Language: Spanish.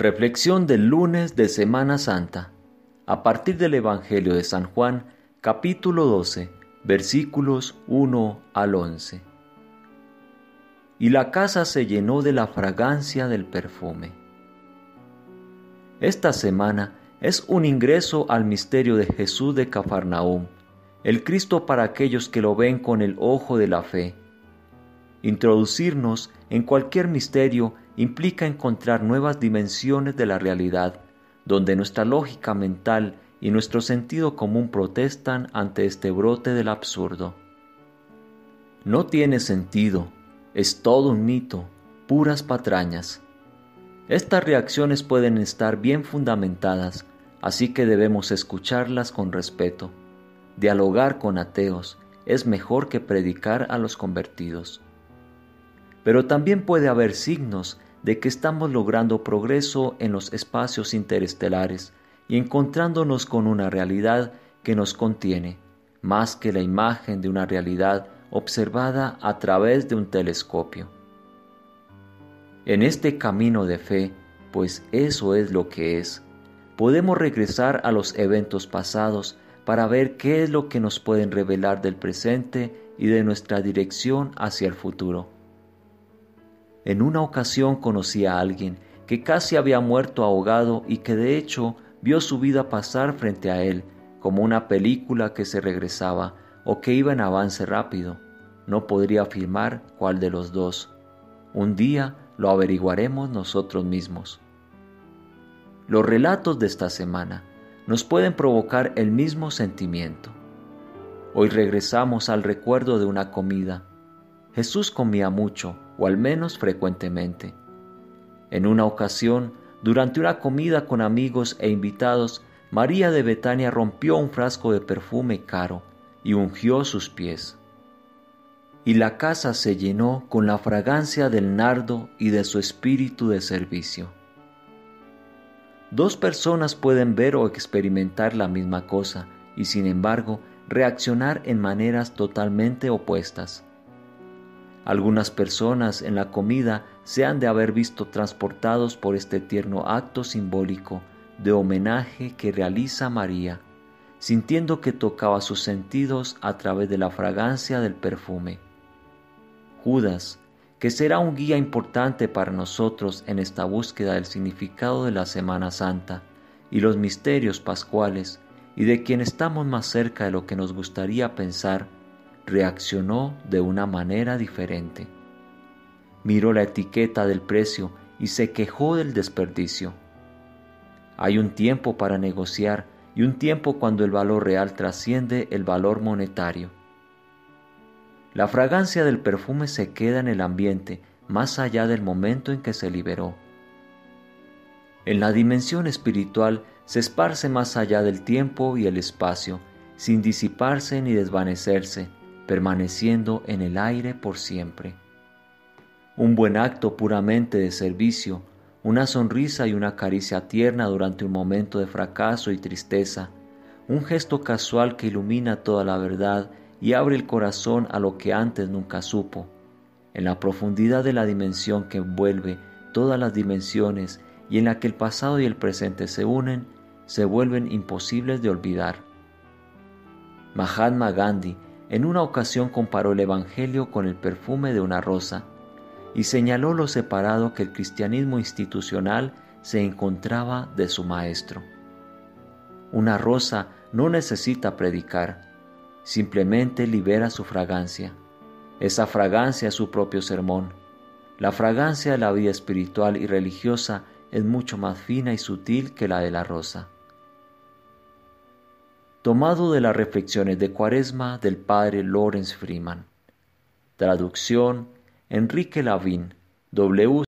Reflexión del lunes de Semana Santa, a partir del Evangelio de San Juan, capítulo 12, versículos 1 al 11. Y la casa se llenó de la fragancia del perfume. Esta semana es un ingreso al misterio de Jesús de Cafarnaúm, el Cristo para aquellos que lo ven con el ojo de la fe. Introducirnos en cualquier misterio implica encontrar nuevas dimensiones de la realidad, donde nuestra lógica mental y nuestro sentido común protestan ante este brote del absurdo. No tiene sentido, es todo un mito, puras patrañas. Estas reacciones pueden estar bien fundamentadas, así que debemos escucharlas con respeto. Dialogar con ateos es mejor que predicar a los convertidos. Pero también puede haber signos de que estamos logrando progreso en los espacios interestelares y encontrándonos con una realidad que nos contiene, más que la imagen de una realidad observada a través de un telescopio. En este camino de fe, pues eso es lo que es, podemos regresar a los eventos pasados para ver qué es lo que nos pueden revelar del presente y de nuestra dirección hacia el futuro. En una ocasión conocí a alguien que casi había muerto ahogado y que de hecho vio su vida pasar frente a él como una película que se regresaba o que iba en avance rápido. No podría afirmar cuál de los dos. Un día lo averiguaremos nosotros mismos. Los relatos de esta semana nos pueden provocar el mismo sentimiento. Hoy regresamos al recuerdo de una comida. Jesús comía mucho o al menos frecuentemente. En una ocasión, durante una comida con amigos e invitados, María de Betania rompió un frasco de perfume caro y ungió sus pies. Y la casa se llenó con la fragancia del nardo y de su espíritu de servicio. Dos personas pueden ver o experimentar la misma cosa y sin embargo reaccionar en maneras totalmente opuestas. Algunas personas en la comida se han de haber visto transportados por este tierno acto simbólico de homenaje que realiza María, sintiendo que tocaba sus sentidos a través de la fragancia del perfume. Judas, que será un guía importante para nosotros en esta búsqueda del significado de la Semana Santa y los misterios pascuales, y de quien estamos más cerca de lo que nos gustaría pensar, reaccionó de una manera diferente. Miró la etiqueta del precio y se quejó del desperdicio. Hay un tiempo para negociar y un tiempo cuando el valor real trasciende el valor monetario. La fragancia del perfume se queda en el ambiente más allá del momento en que se liberó. En la dimensión espiritual se esparce más allá del tiempo y el espacio, sin disiparse ni desvanecerse, permaneciendo en el aire por siempre. Un buen acto puramente de servicio, una sonrisa y una caricia tierna durante un momento de fracaso y tristeza, un gesto casual que ilumina toda la verdad y abre el corazón a lo que antes nunca supo, en la profundidad de la dimensión que envuelve todas las dimensiones y en la que el pasado y el presente se unen, se vuelven imposibles de olvidar. Mahatma Gandhi en una ocasión comparó el Evangelio con el perfume de una rosa y señaló lo separado que el cristianismo institucional se encontraba de su maestro. Una rosa no necesita predicar, simplemente libera su fragancia. Esa fragancia es su propio sermón. La fragancia de la vida espiritual y religiosa es mucho más fina y sutil que la de la rosa tomado de las reflexiones de Cuaresma del padre Lawrence Freeman. Traducción Enrique Lavín, W.